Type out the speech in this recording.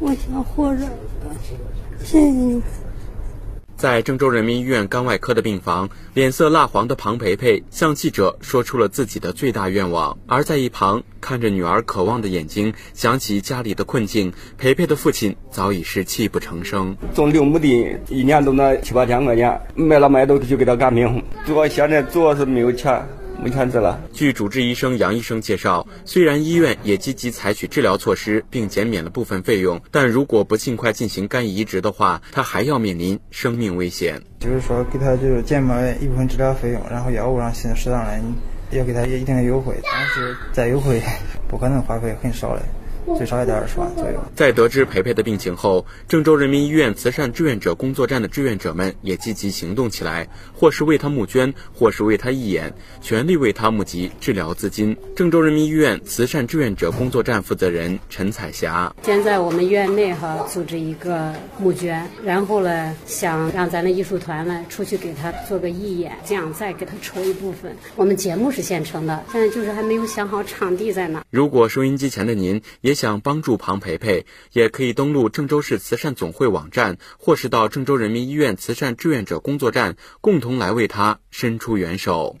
我想活着，谢谢你们。在郑州人民医院肝外科的病房，脸色蜡黄的庞培培向记者说出了自己的最大愿望。而在一旁看着女儿渴望的眼睛，想起家里的困境，培培的父亲早已是泣不成声。种六亩地，一年都那七八千块钱，卖了卖都就给他干病。主要现在主要是没有钱。没看见了。据主治医生杨医生介绍，虽然医院也积极采取治疗措施，并减免了部分费用，但如果不尽快进行肝移植的话，他还要面临生命危险。就是说，给他就是减免一部分治疗费用，然后药物上现适当的要给他一定的优惠，但是再优惠，不可能花费很少的。最少也得二十万左右。在得知培培的病情后，郑州人民医院慈善志愿者工作站的志愿者们也积极行动起来，或是为他募捐，或是为他义演，全力为他募集治疗资金。郑州人民医院慈善志愿者工作站负责人陈彩霞：现在我们院内哈组织一个募捐，然后呢，想让咱的艺术团呢出去给他做个义演，这样再给他筹一部分。我们节目是现成的，现在就是还没有想好场地在哪。如果收音机前的您也想帮助庞培培，也可以登录郑州市慈善总会网站，或是到郑州人民医院慈善志愿者工作站，共同来为他伸出援手。